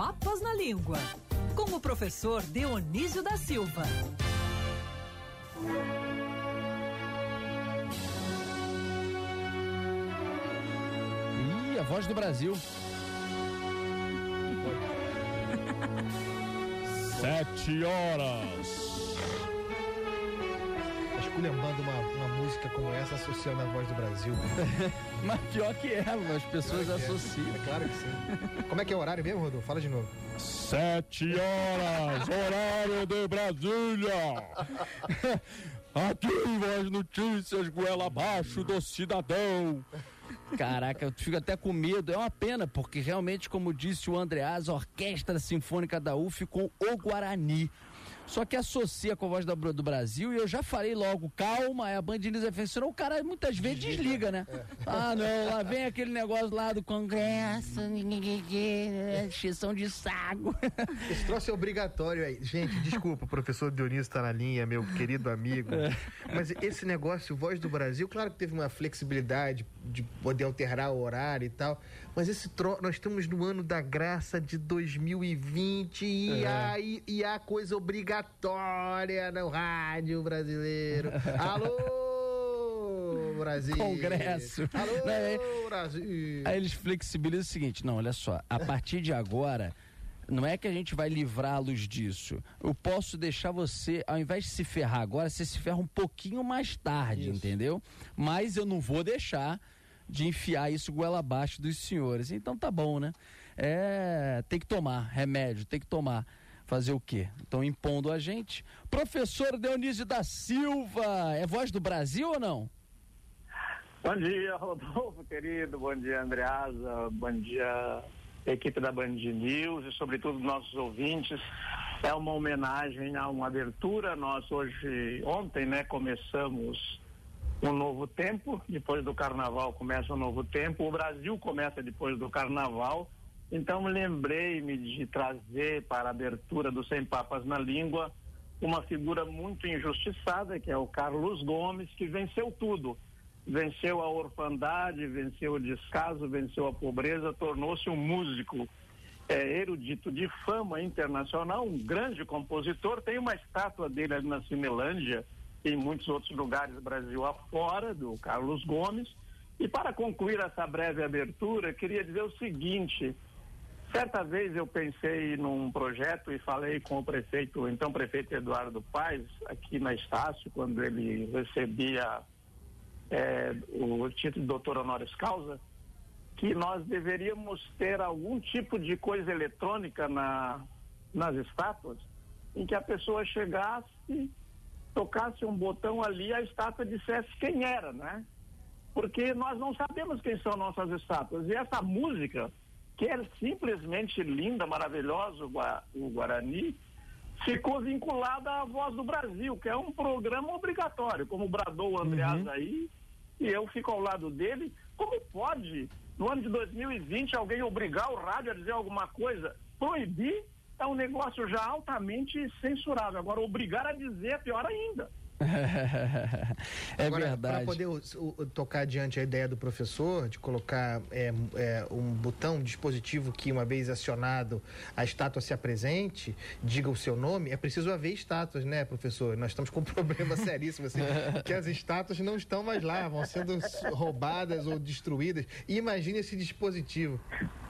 Papas na Língua, com o professor Dionísio da Silva. Ih, a voz do Brasil. Sete horas. Esculhambando uma, uma música como essa associando a voz do Brasil. Mas pior que é, as pessoas é. associam. É claro que sim. Como é que é o horário mesmo, Rodolfo? Fala de novo. Sete horas, horário de Brasília. Aqui as notícias goela abaixo do cidadão. Caraca, eu fico até com medo. É uma pena, porque realmente, como disse o Andreas, a Orquestra Sinfônica da UF com o Guarani. Só que associa com a voz da- do Brasil e eu já falei logo, calma, é a Band News FM, senão o cara muitas vezes desliga, né? Ah, não, lá vem aquele negócio lá do Congresso, exceção de saco. Esse troço é obrigatório aí. Gente, desculpa, o professor Dionísio está na linha, meu querido amigo. Mas esse negócio, Voz do Brasil, claro que teve uma flexibilidade de poder alterar o horário e tal. Mas esse tro... nós estamos no ano da graça de 2020 e, É. há, e, e há coisa obrigatória no rádio brasileiro. Alô, Brasil! Congresso. Alô, Não, é- Brasil! Aí eles flexibilizam o seguinte: não, olha só, a partir de agora. Não é que a gente vai livrá-los disso. Eu posso deixar você, ao invés de se ferrar agora, você se ferra um pouquinho mais tarde, Isso. entendeu? Mas eu não vou deixar de enfiar isso goela abaixo dos senhores. Então tá bom, né? É, tem que tomar remédio, tem que tomar. Fazer o quê? Estão impondo a gente. Professor Dionísio da Silva, é voz do Brasil ou não? Bom dia, Rodolfo, querido. Bom dia, Andreasa. Bom dia, equipe da Band News e, sobretudo, nossos ouvintes. É uma homenagem a uma abertura. Nós hoje, ontem, né, começamos um novo tempo. Depois do carnaval começa um novo tempo. O Brasil começa depois do carnaval. Então, lembrei-me de trazer para a abertura do Sem Papas na Língua uma figura muito injustiçada, que é o Carlos Gomes, que venceu tudo venceu a orfandade, venceu o descaso, venceu a pobreza, tornou-se um músico é, erudito de fama internacional, um grande compositor. Tem uma estátua dele ali na Cinelândia em muitos outros lugares do Brasil afora, do Carlos Gomes. E para concluir essa breve abertura, queria dizer o seguinte. Certa vez eu pensei num projeto e falei com o prefeito, então prefeito Eduardo Paes, aqui na Estácio, quando ele recebia é, o título de doutor honoris causa, que nós deveríamos ter algum tipo de coisa eletrônica na, nas estátuas, em que a pessoa chegasse, tocasse um botão ali, a estátua dissesse quem era, né? Porque nós não sabemos quem são nossas estátuas. E essa música, que é simplesmente linda, maravilhosa, o, Gua- o Guarani, ficou vinculada à Voz do Brasil, que é um programa obrigatório, como bradou o Andreas aí, e eu fico ao lado dele. Como pode, no ano de 2020, alguém obrigar o rádio a dizer alguma coisa? Proibir é um negócio já altamente censurável. Agora, obrigar a dizer é pior ainda. É Agora, verdade. Para poder o- o- tocar adiante a ideia do professor de colocar é, é, um botão, um dispositivo que, uma vez acionado, a estátua se apresente, diga o seu nome, é preciso haver estátuas, né, professor? Nós estamos com um problema seríssimo, assim, que as estátuas não estão mais lá, vão sendo roubadas ou destruídas. E imagine esse dispositivo.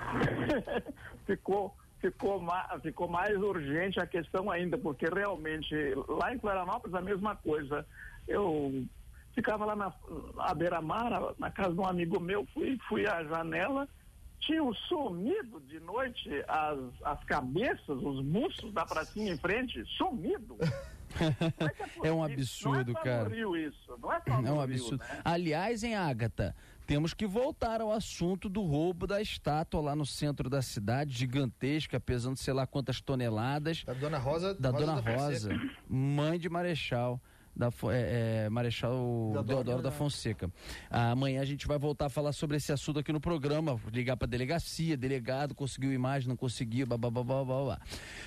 ficou ficou, ma ficou mais urgente a questão ainda, porque realmente lá em Florianópolis a mesma coisa. Eu ficava lá na, à beira-mar, na, na casa de um amigo meu, fui, fui à janela, tinham sumido de noite as, as cabeças, os mussos da pracinha em frente, sumido. Como que É um absurdo, não é cara. Isso, não é É um absurdo. né? Aliás, em Ágata, temos que voltar ao assunto do roubo da estátua lá no centro da cidade, gigantesca, pesando sei lá quantas toneladas, Da Dona Rosa. da Dona Fonseca. Rosa, mãe de Marechal. Da, é, é, Marechal Deodoro. Deodoro da Fonseca. Amanhã a gente vai voltar a falar sobre esse assunto aqui no programa. Ligar para delegacia, delegado, conseguiu imagem, não conseguiu, blá, blá, blá, blá, blá, blá.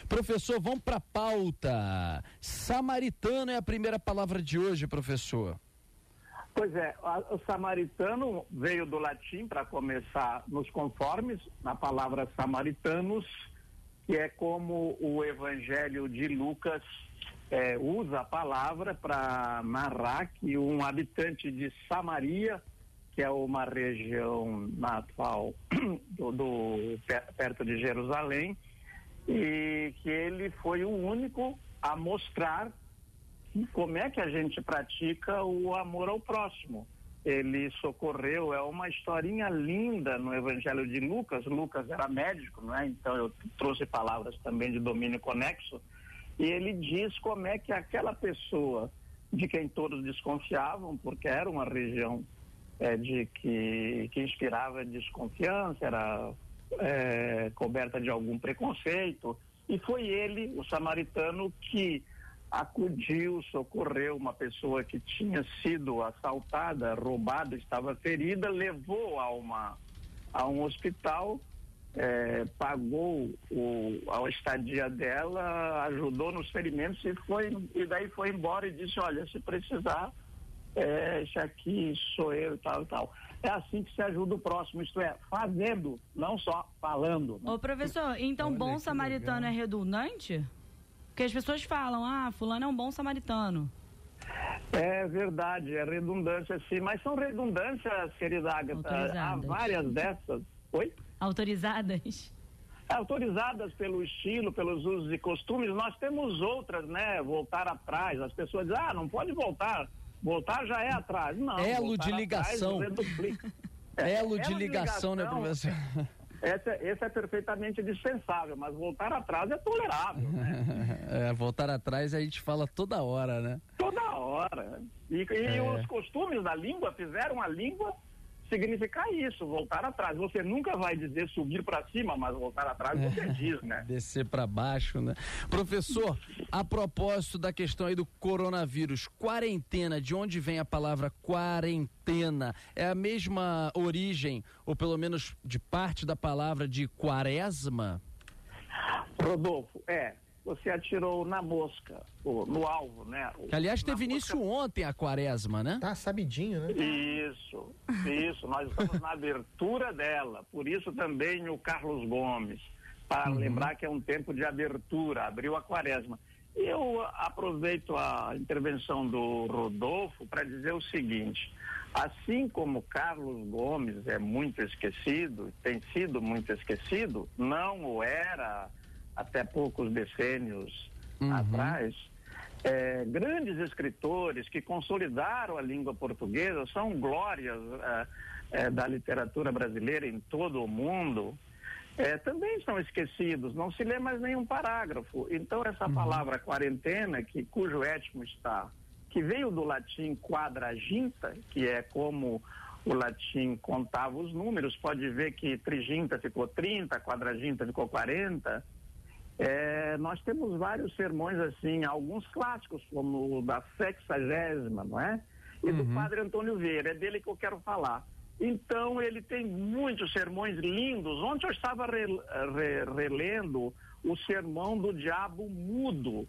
Professor, vamos para pauta. Samaritano é a primeira palavra de hoje, professor. Pois é, o samaritano veio do latim para começar nos conformes, na palavra samaritanos, que é como o Evangelho de Lucas é, usa a palavra para narrar que um habitante de Samaria, que é uma região na atual do, do, perto de Jerusalém, e que ele foi o único a mostrar como é que a gente pratica o amor ao próximo. Ele socorreu, é uma historinha linda no Evangelho de Lucas. Lucas era médico, não é? Então eu trouxe palavras também de domínio conexo. E ele diz como é que aquela pessoa de quem todos desconfiavam, porque era uma região é, de que, que inspirava desconfiança, era é, coberta de algum preconceito, e foi ele, o samaritano, que acudiu, socorreu uma pessoa que tinha sido assaltada, roubada, estava ferida, levou a, uma, a um hospital, é, pagou o, a estadia dela, ajudou nos ferimentos e, foi, e daí foi embora e disse, olha, se precisar, é, esse aqui sou eu e tal e tal. É assim que se ajuda o próximo, isto é, fazendo, não só falando. Né? Ô professor, então Olha, bom samaritano legal. é redundante? Porque as pessoas falam, ah, fulano é um bom samaritano. É verdade, é redundância sim, mas são redundâncias, querida Agatha. Há várias dessas. Oi? Autorizadas? Autorizadas pelo estilo, pelos usos e costumes, nós temos outras, né? Voltar atrás. As pessoas dizem, ah, não pode voltar. Voltar já é atrás. Não. Elo de ligação. Atrás, Elo de ligação, né, professor? Esse, é, esse é perfeitamente dispensável, mas voltar atrás é tolerável. Né? É, voltar atrás a gente fala toda hora, né? Toda hora. E, e é. os costumes da língua fizeram a língua significar isso, voltar atrás. Você nunca vai dizer subir para cima, mas voltar atrás você é, diz, né? Descer para baixo, né? Professor, a propósito da questão aí do coronavírus, quarentena, de onde vem a palavra quarentena? É a mesma origem, ou pelo menos de parte da palavra de quaresma? Rodolfo, é você atirou na mosca, no alvo, né? Que, aliás, teve início ontem a quaresma, né? Tá sabidinho, né? Isso, isso. Nós estamos na abertura dela. Por isso também o Carlos Gomes, para uhum. lembrar que é um tempo de abertura, abriu a quaresma. Eu aproveito a intervenção do Rodolfo para dizer o seguinte: assim como Carlos Gomes é muito esquecido, tem sido muito esquecido, não o era até poucos decênios uhum. atrás, é, grandes escritores que consolidaram a língua portuguesa são glórias é, é, da literatura brasileira em todo o mundo. É, também são esquecidos, não se lê mais nenhum parágrafo. Então, essa uhum. palavra quarentena, que, cujo étimo está, que veio do latim quadraginta, que é como o latim contava os números, pode ver que triginta ficou 30, quadraginta ficou 40, é, nós temos vários sermões assim, alguns clássicos, como o da sexagésima, não é? E uhum. do padre Antônio Vieira, é dele que eu quero falar. Então, ele tem muitos sermões lindos. Ontem eu estava re, re, relendo o sermão do diabo mudo,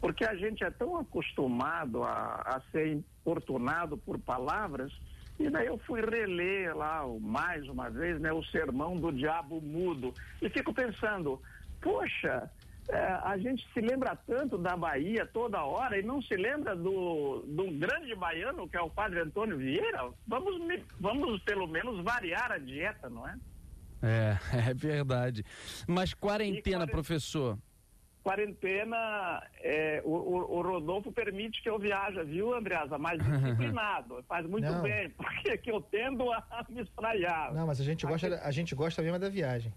porque a gente é tão acostumado a, a ser importunado por palavras, e daí eu fui reler lá mais uma vez né, o sermão do diabo mudo. E fico pensando, poxa, é, a gente se lembra tanto da Bahia toda hora e não se lembra do, do grande baiano que é o padre Antônio Vieira? Vamos, vamos pelo menos variar a dieta, não é? É, é verdade. Mas quarentena, professor? Quarentena, é, o, o, Rodolfo permite que eu viaje, viu, Andreasa? Mais disciplinado, faz muito não. bem, porque que eu tendo a me espraiar. Não, mas a gente, gosta, a gente gosta mesmo da viagem.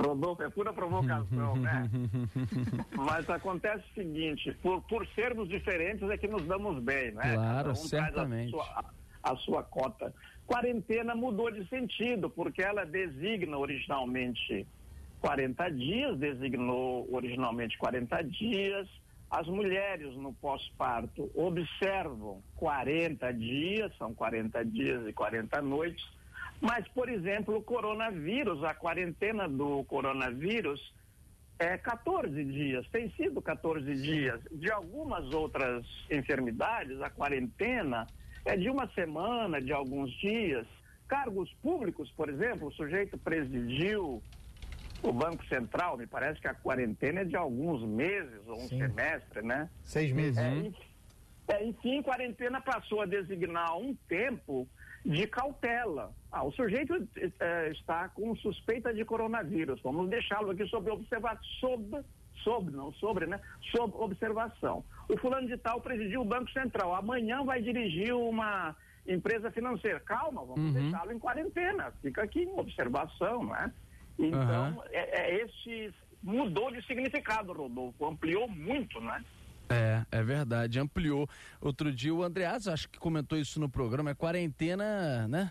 Rodolfo, é pura provocação, né? Mas acontece o seguinte, por, por sermos diferentes é que nos damos bem, né? Claro, um certamente. A sua, a sua cota. Quarentena mudou de sentido, porque ela designa originalmente 40 dias, designou originalmente 40 dias. As mulheres no pós-parto observam 40 dias, são 40 dias e 40 noites mas, por exemplo, o coronavírus, a quarentena do coronavírus é 14 dias, tem sido 14 dias. De algumas outras enfermidades, a quarentena é de uma semana, de alguns dias. Cargos públicos, por exemplo, o sujeito presidiu o Banco Central, me parece que a quarentena é de alguns meses ou um Sim. semestre, né? Seis meses. É, en- é, enfim, quarentena passou a designar um tempo de cautela. Ah, o sujeito eh, está com suspeita de coronavírus. Vamos deixá-lo aqui sob observação, sob, sob, não sobre, né? Sob observação. O fulano de tal presidiu o Banco Central. Amanhã vai dirigir uma empresa financeira. Calma, vamos Uhum. deixá-lo em quarentena. Fica aqui em observação, não é? Então, Aham. é, é esse mudou de significado, Rodolfo. Ampliou muito, né? É, é verdade, ampliou. Outro dia o Andreas, acho que comentou isso no programa, é quarentena, né?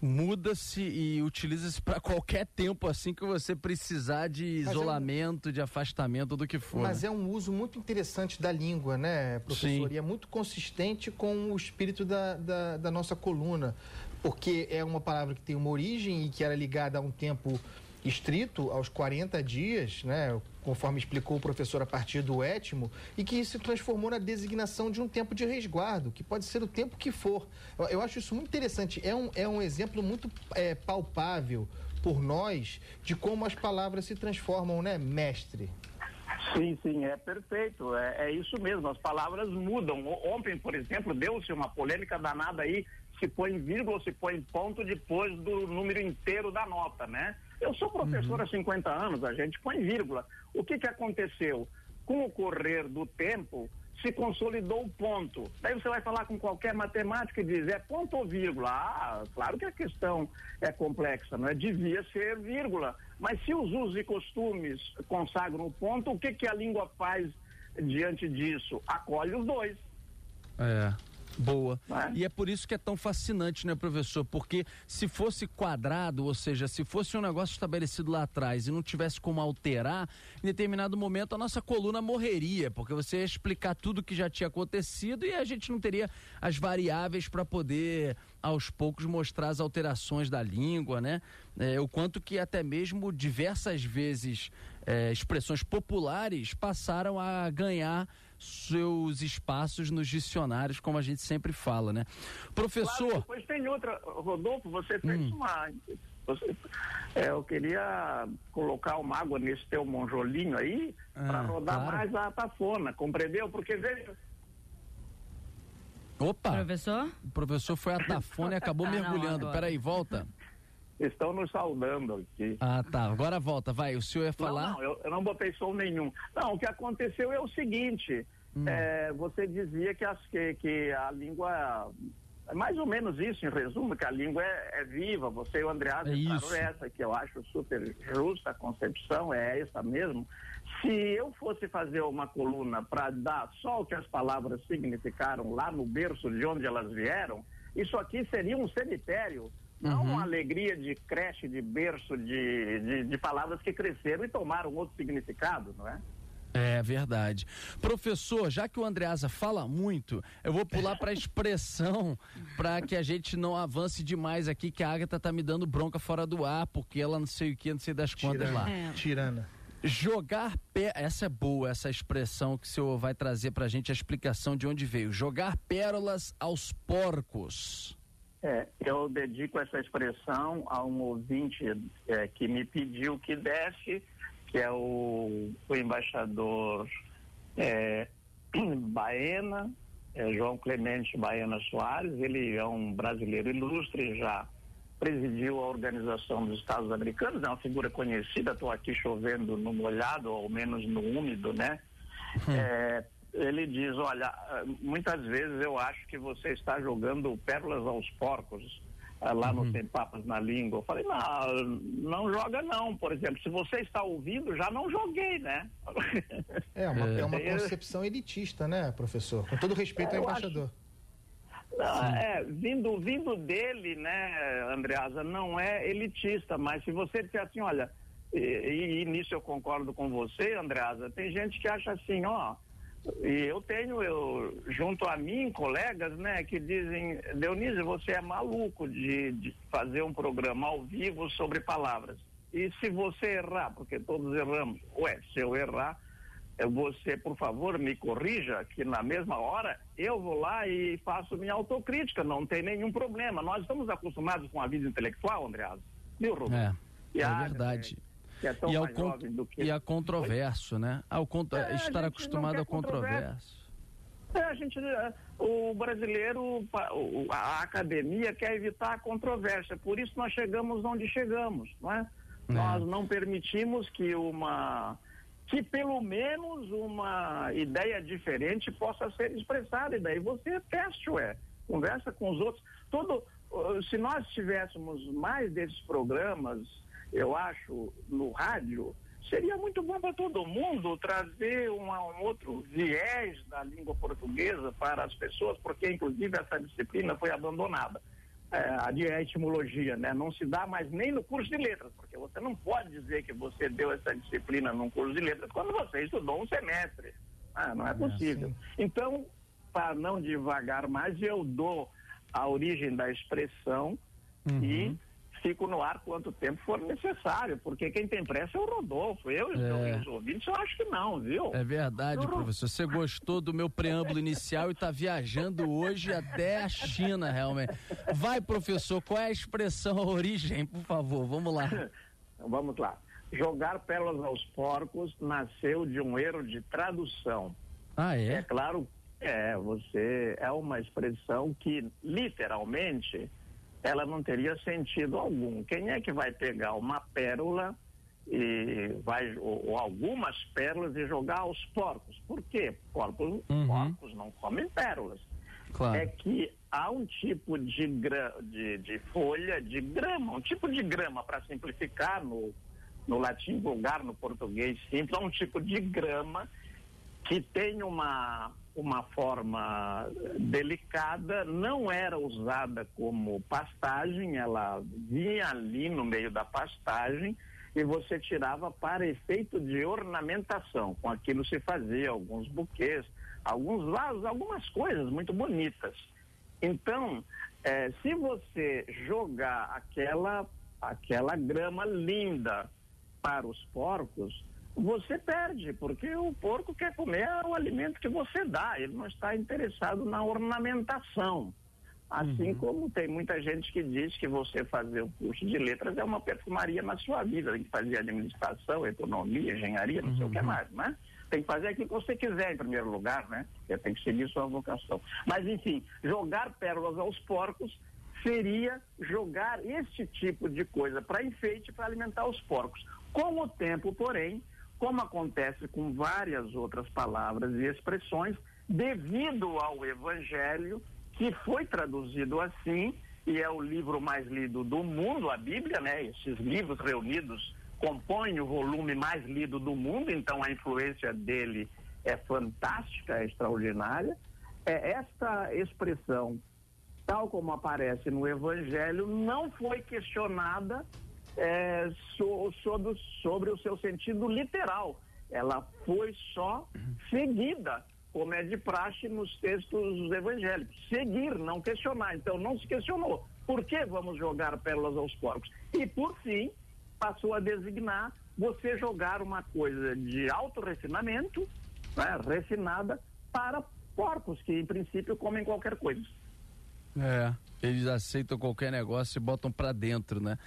Muda-se e utiliza-se para qualquer tempo assim que você precisar de é um- isolamento, de afastamento, do que for. Mas né? é um uso muito interessante da língua, né, professor? Sim. E é muito consistente com o espírito da, da, da nossa coluna, porque é uma palavra que tem uma origem e que era ligada a um tempo estrito, aos 40 dias, né, conforme explicou o professor a partir do étimo, e que se transformou na designação de um tempo de resguardo, que pode ser o tempo que for. Eu, acho isso muito interessante. É um, é um exemplo muito é, palpável por nós de como as palavras se transformam, né, mestre? Sim, sim, é perfeito. É, é isso mesmo, as palavras mudam. Ontem, por exemplo, deu-se uma polêmica danada aí, se põe vírgula ou se põe ponto depois do número inteiro da nota, né? Eu sou professor há 50 anos, a gente põe vírgula. O que, que aconteceu? Com o correr do tempo, se consolidou o ponto. Daí você vai falar com qualquer matemático e diz, é ponto ou vírgula? Ah, claro que a questão é complexa, não é? Devia ser vírgula. Mas se os usos e costumes consagram o ponto, o que, que a língua faz diante disso? Acolhe os dois. É. Boa. Né? E é por isso que é tão fascinante, né, professor? Porque se fosse quadrado, ou seja, se fosse um negócio estabelecido lá atrás e não tivesse como alterar, em determinado momento a nossa coluna morreria, porque você ia explicar tudo que já tinha acontecido e a gente não teria as variáveis para poder, aos poucos, mostrar as alterações da língua, né? É, o quanto que até mesmo diversas vezes é, expressões populares passaram a ganhar seus espaços nos dicionários, como a gente sempre fala, né? Professor, Claro, depois tem outra. Rodolfo, você fez Hum. uma. você- é, eu queria colocar uma água nesse teu monjolinho aí para Ah, rodar claro. mais a tafona, compreendeu? Porque veja, opa, Professor? o professor foi a tafona e acabou Ah, não, mergulhando. agora. Peraí, volta. Estão nos saudando aqui. Ah, tá. Agora volta. Vai, o senhor ia falar? Não, não, eu, eu não botei som nenhum. Não, o que aconteceu é o seguinte: Hum. é, você dizia que, as- que, que a língua. É mais ou menos isso, em resumo, que a língua é, é viva. Você e o Andreas É essa, que eu acho super justa a concepção, é essa mesmo. Se eu fosse fazer uma coluna para dar só o que as palavras significaram lá no berço de onde elas vieram, isso aqui seria um cemitério. Não Uhum. uma alegria de creche, de berço, de, de, de palavras que cresceram e tomaram outro significado, não é? É verdade. Professor, já que o Andreasa fala muito, eu vou pular para a expressão para que a gente não avance demais aqui, que a Agatha tá me dando bronca fora do ar, porque ela não sei o que, não sei das quantas lá. É. Tirana. Jogar pé, essa é boa, essa expressão que o senhor vai trazer pra gente a explicação de onde veio. Jogar pérolas aos porcos. É, eu dedico essa expressão a um ouvinte é, que me pediu que desse, que é o, o embaixador é, Baena, é, João Clemente Baena Soares. Ele é um brasileiro ilustre, já presidiu a Organização dos Estados Americanos, é uma figura conhecida, estou aqui chovendo no molhado, ou ao menos no úmido, né? É, ele diz, olha, muitas vezes eu acho que você está jogando pérolas aos porcos ah, lá no Tem Papas na Língua. Eu falei, não, não joga não. Por exemplo, se você está ouvindo, já não joguei, né? É uma, é. uma É. concepção elitista, né, professor? Com todo respeito É, ao eu acho- embaixador. Não, é, vindo, vindo dele, né, Andreasa, não é elitista, mas se você disser assim, olha, e, e- e nisso eu concordo com você, Andreasa, tem gente que acha assim, ó, e eu tenho, eu, junto a mim, colegas, né, que dizem, Dionísio, você é maluco de, de fazer um programa ao vivo sobre palavras. E se você errar, porque todos erramos, ué, se eu errar, você, por favor, me corrija que na mesma hora eu vou lá e faço minha autocrítica, não tem nenhum problema. Nós estamos acostumados com a vida intelectual, Andreas. Viu, Rubens? É, é a- verdade. Que é tão e, mais jovem do que... e a controverso, né? Ao cont... É, estar acostumado a controverso. É, a gente, é, o brasileiro, a academia quer evitar a controvérsia, por isso nós chegamos onde chegamos, não é? é. Nós não permitimos que uma, que pelo menos uma ideia diferente possa ser expressada, e daí você teste, ué, conversa com os outros. Todo, se nós tivéssemos mais desses programas, eu acho, no rádio, seria muito bom para todo mundo trazer uma, um outro viés da língua portuguesa para as pessoas, porque inclusive essa disciplina foi abandonada. É, a de etimologia, né? Não se dá mais nem no curso de letras, porque você não pode dizer que você deu essa disciplina num curso de letras quando você estudou um semestre. Ah, não é, é possível. É então, para não devagar mais, eu dou a origem da expressão uhum. e fico no ar quanto tempo for necessário, porque quem tem pressa é o Rodolfo. Eu e é. os ouvintes, eu acho que não, viu? É verdade, eu... professor. Você gostou do meu preâmbulo inicial e está viajando hoje até a China, realmente. Vai, professor, qual é a expressão, a origem, por favor? Vamos lá. Vamos lá. Jogar pérolas aos porcos nasceu de um erro de tradução. Ah, é? É claro, é, você é uma expressão que literalmente ela não teria sentido algum. Quem é que vai pegar uma pérola e vai ou, ou algumas pérolas e jogar aos porcos? Por quê? Porcos, uhum. porcos não comem pérolas. Claro. É que há um tipo de, gra, de, de folha de grama, um tipo de grama, para simplificar no, no latim vulgar, no português simples, há um tipo de grama que tem uma uma forma delicada, não era usada como pastagem, ela vinha ali no meio da pastagem e você tirava para efeito de ornamentação. Com aquilo se fazia alguns buquês, alguns vasos, algumas coisas muito bonitas. Então, eh, se você jogar aquela, aquela grama linda para os porcos, você perde, porque o porco quer comer o alimento que você dá, ele não está interessado na ornamentação. Assim uhum. como tem muita gente que diz que você fazer um curso de letras é uma perfumaria na sua vida, tem que fazer administração, economia, engenharia, não uhum. sei o que uhum. mais, né? Tem que fazer aquilo que você quiser em primeiro lugar, né? Você tem que seguir sua vocação. Mas, enfim, jogar pérolas aos porcos seria jogar este tipo de coisa para enfeite para alimentar os porcos. Com o tempo, porém, como acontece com várias outras palavras e expressões, devido ao Evangelho, que foi traduzido assim, e é o livro mais lido do mundo, a Bíblia, né? Esses livros reunidos compõem o volume mais lido do mundo, então a influência dele é fantástica, é extraordinária. É, esta expressão, tal como aparece no Evangelho, não foi questionada é, so, sobre, sobre o seu sentido literal. Ela foi só seguida, como é de praxe nos textos evangélicos. Seguir, não questionar. Então não se questionou. Por que vamos jogar pérolas aos porcos? E por fim, passou a designar você jogar uma coisa de alto refinamento, né, refinada, para porcos, que em princípio comem qualquer coisa. É. Eles aceitam qualquer negócio e botam para dentro, né?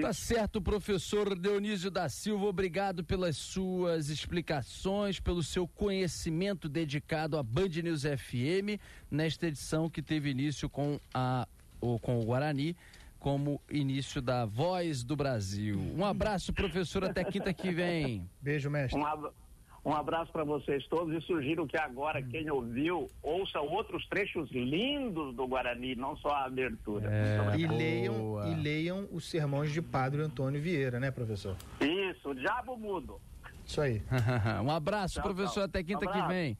Tá certo, professor Dionísio da Silva, obrigado pelas suas explicações, pelo seu conhecimento dedicado à Band News FM nesta edição que teve início com a ou com o Guarani como início da Voz do Brasil. Um abraço, professor, até quinta que vem. Beijo, mestre. Um abraço. Um abraço para vocês todos e sugiro que agora quem ouviu ouça outros trechos lindos do Guarani, não só a abertura. É, e, leiam, e leiam os sermões de Padre Antônio Vieira, né, professor? Isso, o diabo mudo. Isso aí. um abraço, tchau, professor, tchau. até quinta um que vem.